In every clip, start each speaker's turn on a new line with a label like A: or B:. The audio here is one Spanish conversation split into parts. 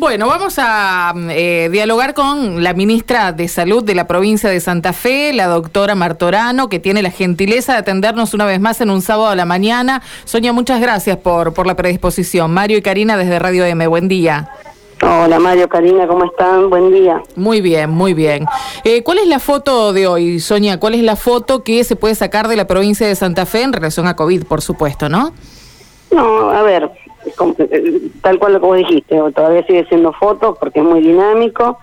A: Bueno, vamos a eh, dialogar con la ministra de Salud de la provincia de Santa Fe, la doctora Martorano, que tiene la gentileza de atendernos una vez más en un sábado a la mañana. Sonia, muchas gracias por, por la predisposición. Mario y Karina desde Radio M, buen día.
B: Hola Mario, Karina, ¿cómo están? Buen día.
A: Muy bien, muy bien. Eh, ¿Cuál es la foto de hoy, Sonia? ¿Cuál es la foto que se puede sacar de la provincia de Santa Fe en relación a COVID, por supuesto, no?
B: No, a ver, tal cual lo que vos dijiste, todavía sigue siendo foto porque es muy dinámico.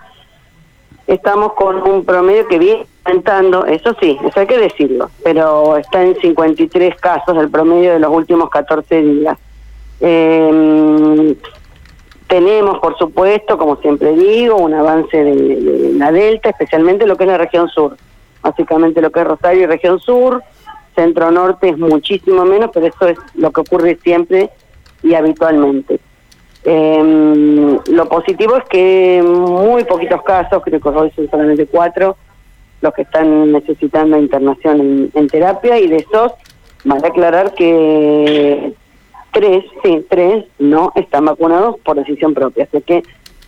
B: Estamos con un promedio que viene aumentando, eso sí, eso hay que decirlo, pero está en 53 casos el promedio de los últimos 14 días. Eh, tenemos, por supuesto, como siempre digo, un avance de, la Delta, especialmente lo que es la región sur. Básicamente lo que es Rosario y región sur, centro norte es muchísimo menos, pero eso es lo que ocurre siempre y habitualmente. Em, lo positivo es que muy poquitos casos, creo que hoy son solamente cuatro, los que están necesitando internación en, terapia y de esos, van a aclarar que tres, sí, tres no están vacunados por decisión propia. Así que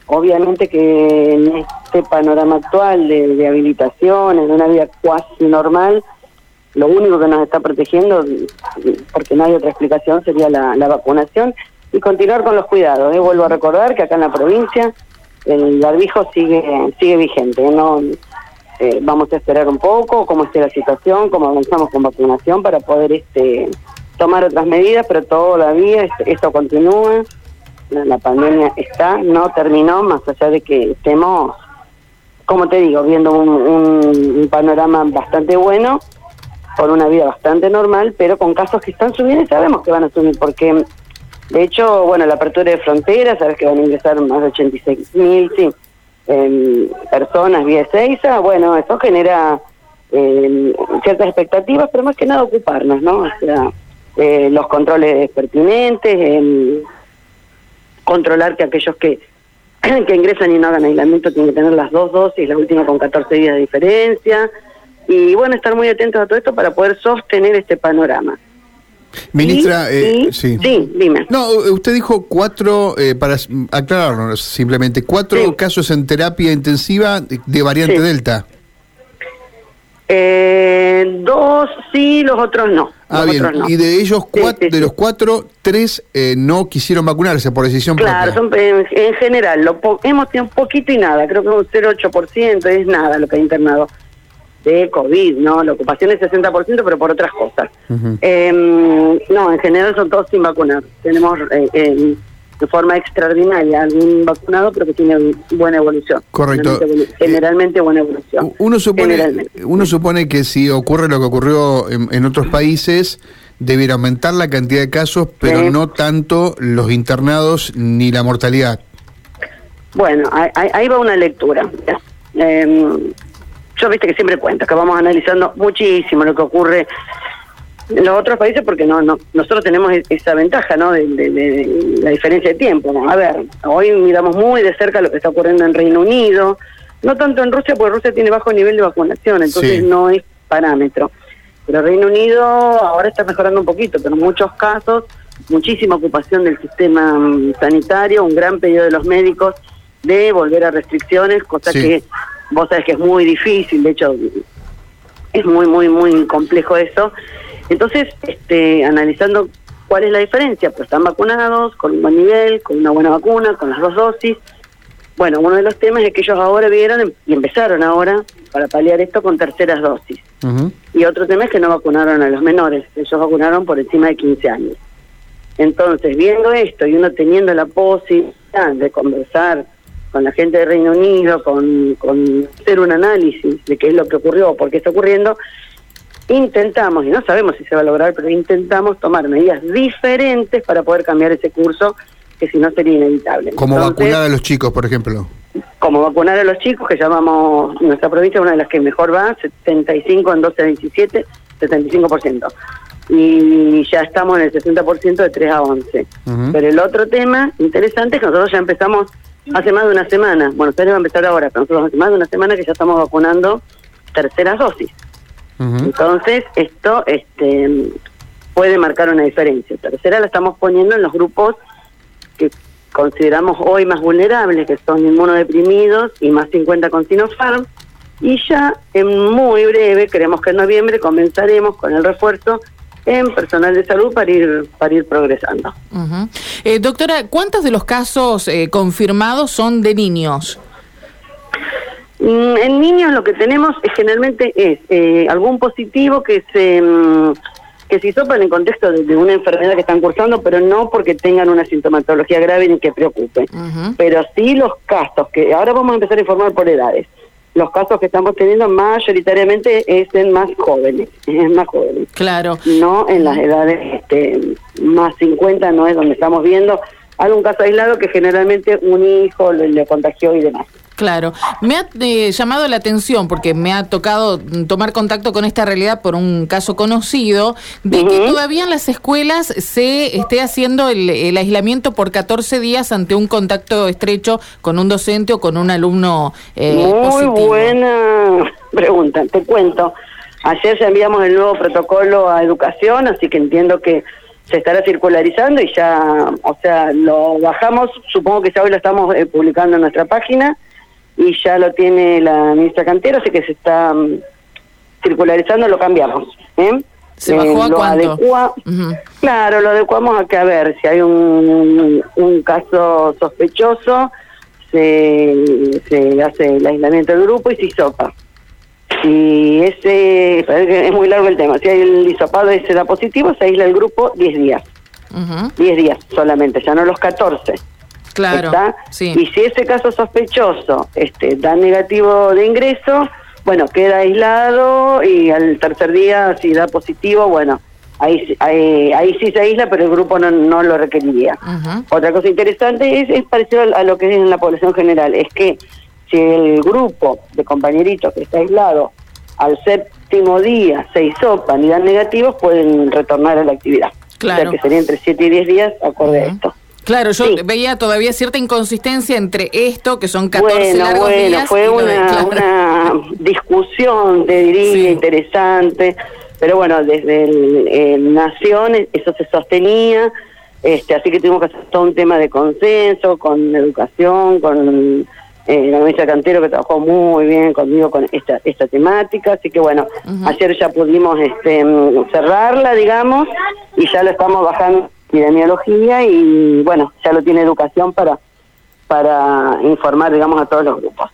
B: obviamente que en este panorama actual de, de habilitaciones, de una vida cuasi normal, lo único que nos está protegiendo, porque no hay otra explicación, sería la, vacunación y continuar con los cuidados. ¿eh? Vuelvo a recordar que acá en la provincia el barbijo sigue sigue vigente. No eh, vamos a esperar un poco cómo esté la situación, cómo avanzamos con vacunación para poder este tomar otras medidas, pero todavía esto continúa, la, pandemia está, no terminó, más allá de que estemos, como te digo, viendo un, panorama bastante bueno, por una vida bastante normal, pero con casos que están subiendo y sabemos que van a subir, porque de hecho, bueno, la apertura de fronteras, sabes que van a ingresar más de 86 mil, sí, em, personas vía Seiza, bueno, eso genera em, ciertas expectativas, pero más que nada ocuparnos, ¿no? O sea, eh, los controles pertinentes, controlar que aquellos que, que ingresan y no hagan aislamiento tienen que tener las dos dosis, la última con 14 días de diferencia, y bueno, estar muy atentos a todo esto para poder sostener este panorama.
C: Ministra, eh, sí.
B: dime.
C: No, usted dijo cuatro, eh, para aclararnos simplemente, cuatro casos en terapia intensiva de, variante Delta.
B: Eh, dos sí, los otros no.
C: Ah, bien. Y de ellos, cuatro, de los cuatro, tres eh, no quisieron vacunarse por decisión
B: claro, propia. Claro, en, general, lo hemos tenido un poquito y nada, creo que un 0,8%, es nada lo que ha internado de COVID, ¿no? La ocupación es 60%, pero por otras cosas. Em, no, en general son todos sin vacunar. Tenemos eh, de forma extraordinaria algún vacunado, pero que tiene buena evolución.
C: Correcto.
B: Generalmente, buena evolución.
C: Uno supone, uno supone que si ocurre lo que ocurrió en, otros países, debiera aumentar la cantidad de casos, pero no tanto los internados ni la mortalidad.
B: Bueno, ahí, va una lectura. Eh, yo viste que siempre cuento que vamos analizando muchísimo lo que ocurre en los otros países porque no, no nosotros tenemos e-, esa ventaja no de, la diferencia de tiempo a ver hoy miramos muy de cerca lo que está ocurriendo en Reino Unido no tanto en Rusia porque Rusia tiene bajo nivel de vacunación entonces no es parámetro. Pero Reino Unido ahora está mejorando un poquito pero en muchos casos muchísima ocupación del sistema mm, sanitario un gran pedido de los médicos de volver a restricciones cosa que vos sabés que es muy difícil de hecho es muy muy muy complejo eso entonces, este, analizando cuál es la diferencia, pues están vacunados, con un buen nivel, con una buena vacuna, con las dos dosis. Bueno, uno de los temas es que ellos ahora vieron y empezaron ahora para paliar esto con terceras dosis. Y otro tema es que no vacunaron a los menores, ellos vacunaron por encima de 15 años. Entonces, viendo esto y uno teniendo la posibilidad de conversar con la gente de Reino Unido, con, con hacer un análisis de qué es lo que ocurrió, por qué está ocurriendo, intentamos, y no sabemos si se va a lograr, pero intentamos tomar medidas diferentes para poder cambiar ese curso, que si no sería inevitable.
C: Como vacunar a los chicos, por ejemplo.
B: Como vacunar a los chicos, que llamamos nuestra provincia una de las que mejor va, 75 en 12 a 17, 75%. Y ya estamos en el 60% de 3 a 11. Pero el otro tema interesante es que nosotros ya empezamos hace más de una semana, bueno, ustedes van a empezar ahora, pero nosotros hace más de una semana que ya estamos vacunando terceras dosis. Entonces, esto este, puede marcar una diferencia. Tercera la estamos poniendo en los grupos que consideramos hoy más vulnerables, que son inmunodeprimidos y más 50 con Sinopharm. Y ya en muy breve, creemos que en noviembre, comenzaremos con el refuerzo en personal de salud para ir para ir progresando.
A: eh, doctora, ¿cuántos de los casos eh, confirmados son de niños?
B: Mm, en niños lo que tenemos es, generalmente es eh, algún positivo que se mm, que se hizo en el contexto de, una enfermedad que están cursando, pero no porque tengan una sintomatología grave ni que preocupe. Pero sí los casos que ahora vamos a empezar a informar por edades los casos que estamos teniendo mayoritariamente es en más jóvenes, es más jóvenes.
A: Claro.
B: No en las edades este, más 50 no es donde estamos viendo algún caso aislado que generalmente un hijo le contagió y demás.
A: Claro, me ha eh, llamado la atención porque me ha tocado tomar contacto con esta realidad por un caso conocido de que todavía en las escuelas se esté haciendo el, aislamiento por 14 días ante un contacto estrecho con un docente o con un alumno
B: eh, Muy buena pregunta, te cuento. Ayer ya enviamos el nuevo protocolo a educación, así que entiendo que se estará circularizando y ya, o sea, lo bajamos, supongo que ya hoy lo estamos eh, publicando en nuestra página y ya lo tiene la ministra Cantero, así que se está mm, circularizando, lo cambiamos. ¿eh?
A: ¿Se bajó a
B: eh,
A: cuánto?
B: Claro, lo adecuamos a que a ver si hay un, un caso sospechoso, se, se hace el aislamiento del grupo y se sopa. Si ese, es muy largo el tema, si hay el hisopado ese da positivo, se aísla el grupo 10 días. 10 días solamente, ya no los 14.
A: Claro.
B: Y si ese caso sospechoso este, da negativo de ingreso, bueno, queda aislado y al tercer día, si da positivo, bueno, ahí, ahí, sí se aísla, pero el grupo no, no lo requeriría. Otra cosa interesante es, es parecido a, lo que es en la población general, es que si el grupo de compañeritos que está aislado al séptimo día se hisopan y dan negativos, pueden retornar a la actividad.
A: Claro.
B: O sea que sería entre 7 y 10 días acorde a esto.
A: Claro, yo veía todavía cierta inconsistencia entre esto, que son 14 bueno, largos
B: bueno, fue una, una, discusión, te diría, interesante, pero bueno, desde el, Nación eso se sostenía, este, así que tuvimos que hacer todo un tema de consenso, con educación, con eh, la ministra Cantero que trabajó muy bien conmigo con esta, esta temática, así que bueno, ayer ya pudimos este, cerrarla, digamos, y ya lo estamos bajando epidemiología y bueno, ya lo tiene educación para, para informar, digamos, a todos los grupos.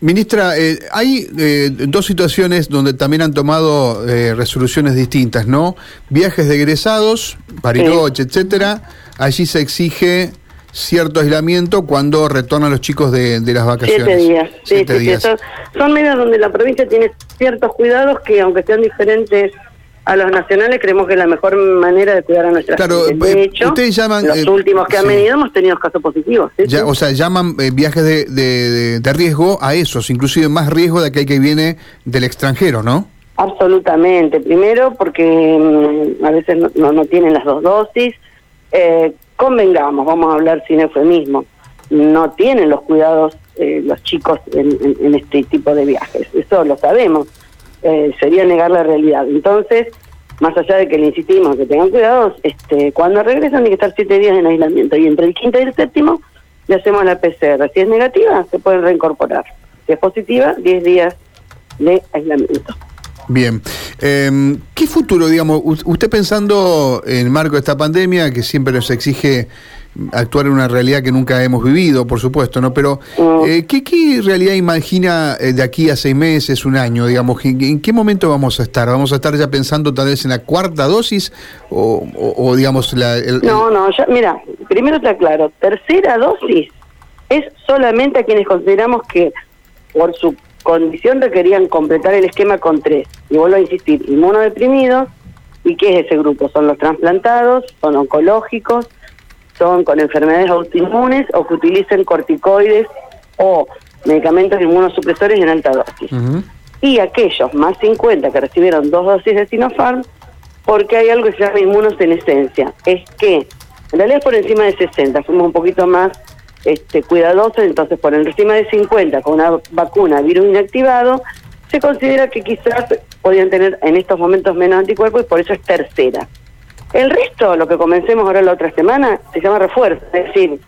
C: Ministra, eh, hay eh, dos situaciones donde también han tomado eh, resoluciones distintas, ¿no? Viajes de egresados, Pariroche, etcétera. Allí se exige cierto aislamiento cuando retornan los chicos de, las vacaciones.
B: Siete días. Siete días. Son, son medidas donde la provincia tiene ciertos cuidados que, aunque sean diferentes a los nacionales creemos que es la mejor manera de cuidar a nuestra
C: claro,
B: De
C: eh, hecho, ustedes llaman,
B: los eh, últimos que han venido hemos tenido casos positivos.
C: O sea, llaman eh, viajes de, de, riesgo a esos, inclusive más riesgo de aquel que viene del extranjero, ¿no?
B: Absolutamente. Primero porque mm, a veces no, no, tienen las dos dosis. convengamos, vamos a hablar sin eufemismo, no tienen los cuidados los chicos en este tipo de viajes. Eso lo sabemos eh, sería negar la realidad. Entonces, más allá de que le insistimos que tengan cuidados, este, cuando regresan tienen que estar siete días en aislamiento y entre el quinto y el séptimo le hacemos la PCR. Si es negativa, se pueden reincorporar. Si es positiva, diez días de aislamiento.
C: Bien. Eh, ¿Qué futuro, digamos, usted pensando en el marco de esta pandemia, que siempre nos exige actuar en una realidad que nunca hemos vivido, por supuesto, ¿no? Pero, eh, ¿qué, ¿qué, realidad imagina eh, de aquí a seis meses, un año, digamos? ¿En, qué momento vamos a estar? ¿Vamos a estar ya pensando tal vez en la cuarta dosis o, digamos, la...
B: no, no, ya, mira, primero está claro, tercera dosis es solamente a quienes consideramos que por su condición requerían completar el esquema con tres. Y vuelvo a insistir, inmunodeprimidos, ¿y qué es ese grupo? Son los trasplantados, son oncológicos, son con enfermedades autoinmunes o que utilicen corticoides o medicamentos inmunosupresores en alta dosis. Y aquellos más 50 que recibieron dos dosis de Sinopharm, porque hay algo que se llama inmunosenescencia. Es que, en realidad por encima de 60, fuimos un poquito más este, cuidadosos, entonces por encima de 50 con una vacuna virus inactivado, se considera que quizás podían tener en estos momentos menos anticuerpos y por eso es tercera. El resto, lo que comencemos ahora la otra semana, se llama refuerzo, es decir,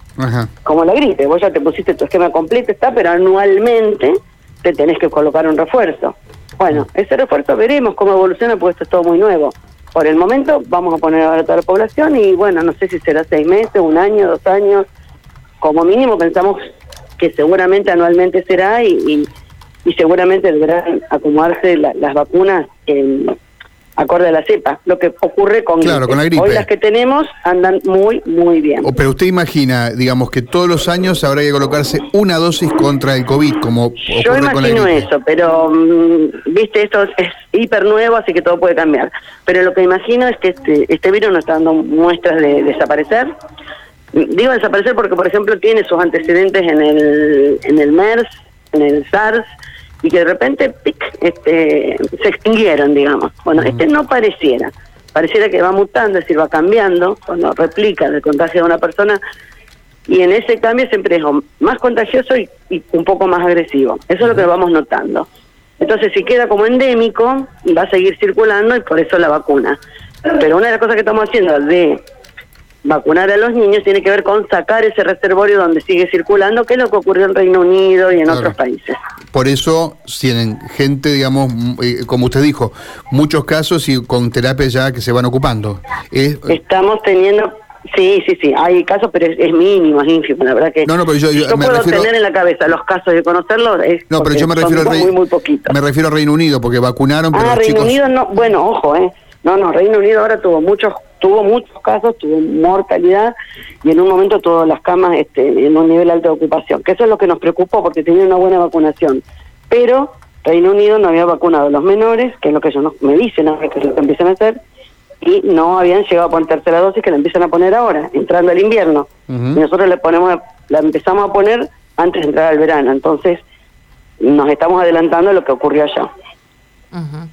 B: como la gripe, vos ya te pusiste tu esquema completo, está, pero anualmente te tenés que colocar un refuerzo. Bueno, ese refuerzo veremos cómo evoluciona, porque esto es todo muy nuevo. Por el momento vamos a poner ahora a toda la población y bueno, no sé si será seis meses, un año, dos años. Como mínimo pensamos que seguramente anualmente será y, y, seguramente deberán acomodarse las vacunas en acorde a la cepa, lo que ocurre con,
C: claro, con la gripe.
B: Hoy las que tenemos andan muy, muy bien.
C: pero usted imagina, digamos, que todos los años habrá que colocarse una dosis contra el COVID, como
B: Yo imagino eso, pero, mm, viste, esto es hiper nuevo, así que todo puede cambiar. Pero lo que imagino es que este, este virus nos está dando muestras de desaparecer. Digo desaparecer porque, por ejemplo, tiene sus antecedentes en el, en el MERS, en el SARS, y que de repente este, se extinguieron, digamos. Bueno, este no pareciera. Pareciera que va mutando, es decir, va cambiando cuando replica el contagio de una persona y en ese cambio siempre es más contagioso y, un poco más agresivo. Eso es lo que vamos notando. Entonces, si queda como endémico, va a seguir circulando y por eso la vacuna. Pero una de las cosas que estamos haciendo de vacunar a los niños tiene que ver con sacar ese reservorio donde sigue circulando, que es lo que ocurrió en Reino Unido y en otros países.
C: Por eso tienen gente, digamos, eh, como usted dijo, muchos casos y con terapias ya que se van ocupando.
B: Estamos teniendo Sí, sí, sí, hay casos, pero es, mínimo, es ínfimo, la verdad que...
C: No, no, pero yo,
B: me puedo refiero... tener en la cabeza los casos de conocerlos, es
C: No, pero yo me refiero, al
B: muy, muy poquito.
C: me refiero a Reino Unido, porque vacunaron, pero
B: Ah, Reino Unido no, bueno, ojo, eh. No, no, Reino Unido ahora tuvo muchos tuvo muchos casos, tuvo mortalidad y en un momento todas las camas este, en un nivel alto de ocupación, que eso es lo que nos preocupó porque tenía una buena vacunación. Pero Reino Unido no había vacunado a los menores, que es lo que ellos me dicen ahora que es lo que empiezan a hacer, y no habían llegado a poner tercera dosis que la empiezan a poner ahora, entrando al invierno. Y nosotros le ponemos, la empezamos a poner antes de entrar al verano. Entonces, nos estamos adelantando a lo que ocurrió allá.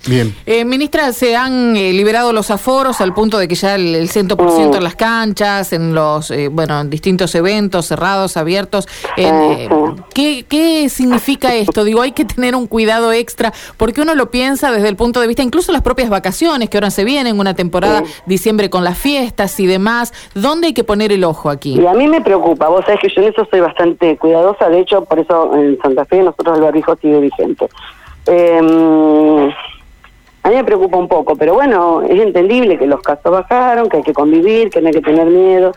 A: Bien. Eh, ministra, se han eh, liberado los aforos al punto de que ya el, el 100% en las canchas, en los eh, bueno, en distintos eventos cerrados, abiertos. Eh, ¿qué, ¿Qué significa esto? Digo, hay que tener un cuidado extra porque uno lo piensa desde el punto de vista, incluso las propias vacaciones que ahora se vienen, una temporada diciembre con las fiestas y demás. ¿Dónde hay que poner el ojo aquí?
B: Y a mí me preocupa, vos sabés que yo en eso soy bastante cuidadosa, de hecho, por eso en Santa Fe nosotros el barbijo sigue vigente. Eh, a mí me preocupa un poco, pero bueno, es entendible que los casos bajaron, que hay que convivir, que no hay que tener miedo,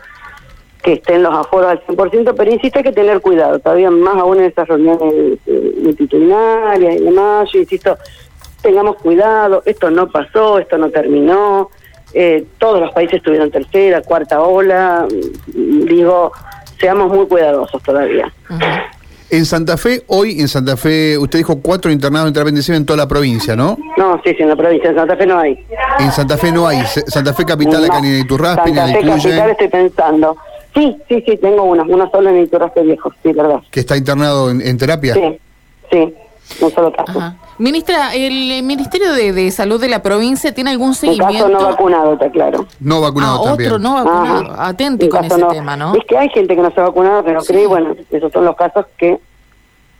B: que estén los aforos al 100%, pero insisto, hay que tener cuidado, todavía más aún en esas reuniones eh, multitudinarias y demás, yo insisto, tengamos cuidado, esto no pasó, esto no terminó, eh, todos los países tuvieron tercera, cuarta ola, digo, seamos muy cuidadosos todavía.
C: En Santa Fe, hoy en Santa Fe, usted dijo cuatro internados en en toda la provincia, ¿no?
B: No, sí, sí, en la provincia, en Santa Fe no hay.
C: En Santa Fe no hay. Santa Fe Capital, acá en Iturraspe,
B: Santa Fe Capital estoy pensando. Sí, sí, sí, tengo una, una sola en Iturraspe viejo, sí, verdad.
C: ¿Que está internado en, terapia?
B: Sí, sí, un solo caso.
A: Ministra, ¿el Ministerio de, Salud de la provincia tiene algún seguimiento?
B: Un caso no vacunado, está claro.
C: No vacunado
A: ah, otro no vacunado. Atente con ese tema, ¿no?
B: Es que hay gente que no se ha vacunado, pero cree, bueno, esos son los casos que...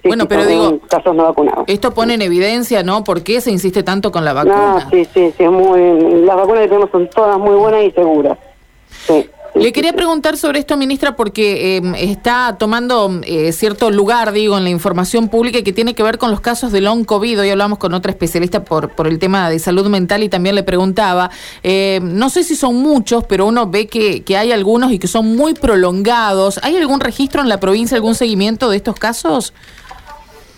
A: bueno, pero digo,
B: casos no vacunados.
A: Esto pone en evidencia, ¿no? ¿Por qué se insiste tanto con la vacuna?
B: sí, sí, sí, es muy, las vacunas que tenemos son todas muy buenas y seguras. Sí.
A: Le quería preguntar sobre esto, ministra, porque em, está tomando eh, cierto lugar, digo, en la información pública que tiene que ver con los casos de long COVID. Hoy hablamos con otra especialista por, por el tema de salud mental y también le preguntaba, eh, no sé si son muchos, pero uno ve que, que hay algunos y que son muy prolongados. ¿Hay algún registro en la provincia, algún seguimiento de estos casos?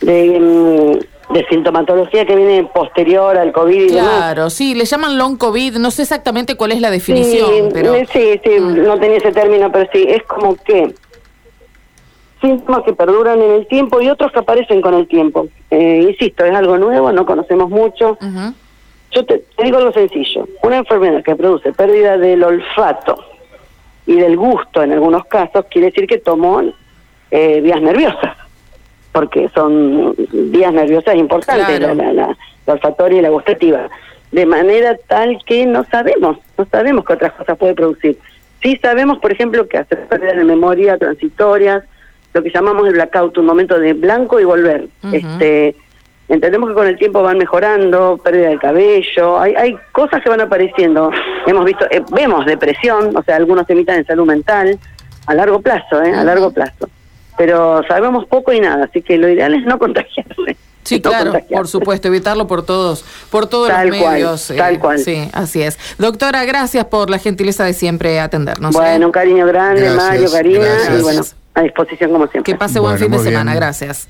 B: De, de sintomatología que viene posterior al COVID.
A: claro, sí, le llaman long COVID, no sé exactamente cuál es la definición. Sí, pero...
B: sí, sí, mm. no tenía ese término, pero sí, es como que síntomas que perduran en el tiempo y otros que aparecen con el tiempo. Eh, insisto, es algo nuevo, no conocemos mucho. Yo te, digo algo sencillo, una enfermedad que produce pérdida del olfato y del gusto en algunos casos quiere decir que tomó eh, vías nerviosas porque son vías nerviosas importantes, la, la, olfatoria y la gustativa, de manera tal que no sabemos, no sabemos qué otras cosas puede producir. Sí sabemos, por ejemplo, que hace pérdida de memoria transitorias, lo que llamamos el blackout, un momento de blanco y volver. este entendemos que con el tiempo van mejorando, pérdida de cabello, hay, hay cosas que van apareciendo. Hemos visto, eh, vemos depresión, o sea, algunos se emitan en salud mental, a largo plazo, ¿eh? A largo plazo. Pero sabemos poco y nada, así que lo ideal es no contagiarse.
A: Sí, claro, por supuesto, evitarlo por todos, por todos
B: Tal
A: los
B: cual,
A: medios.
B: tal cual.
A: Sí, así es. Doctora, gracias por la gentileza de siempre atendernos. ¿eh?
B: Bueno, un cariño grande,
C: Gracias,
B: Mario, Karina,
C: gracias.
B: y bueno, a disposición como siempre.
A: Que pase buen
C: Bueno,
A: fin de semana,
C: bien.
A: gracias.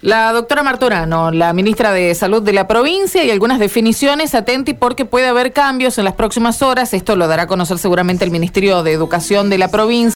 A: La doctora Martorano, la ministra de Salud de la provincia y algunas definiciones, atenti porque puede haber cambios en las próximas horas. Esto lo dará a conocer seguramente el Ministerio de Educación de la provincia.